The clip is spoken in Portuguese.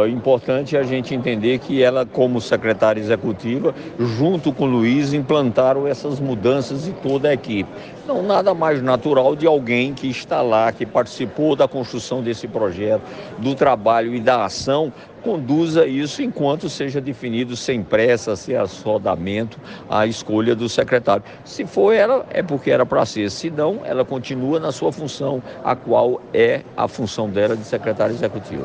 É importante a gente entender que ela, como secretária executiva, junto com o Luiz, implantaram essas mudanças e toda a equipe. Não, nada mais natural de alguém que está lá, que participou da construção desse projeto, do trabalho e da ação, conduza isso enquanto seja definido sem pressa, sem assodamento, a escolha do secretário. Se for ela, é porque era para ser. Se não, ela continua na sua função, a qual é a função dela de secretária executiva.